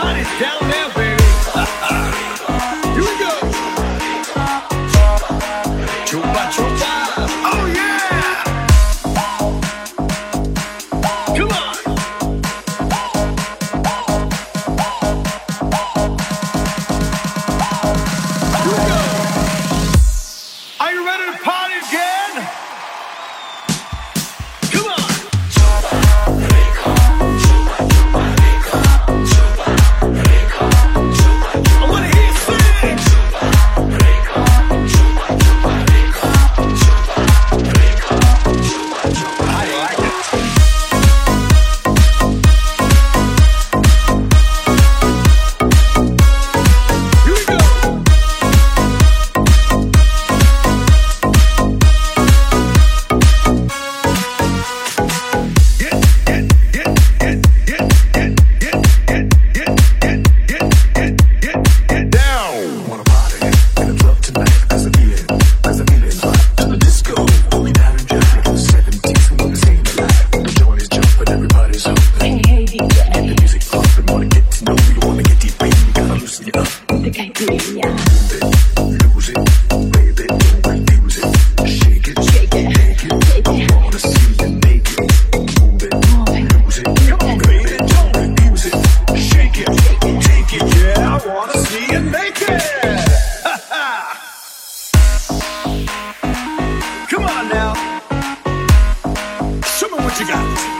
hottest down there. you got?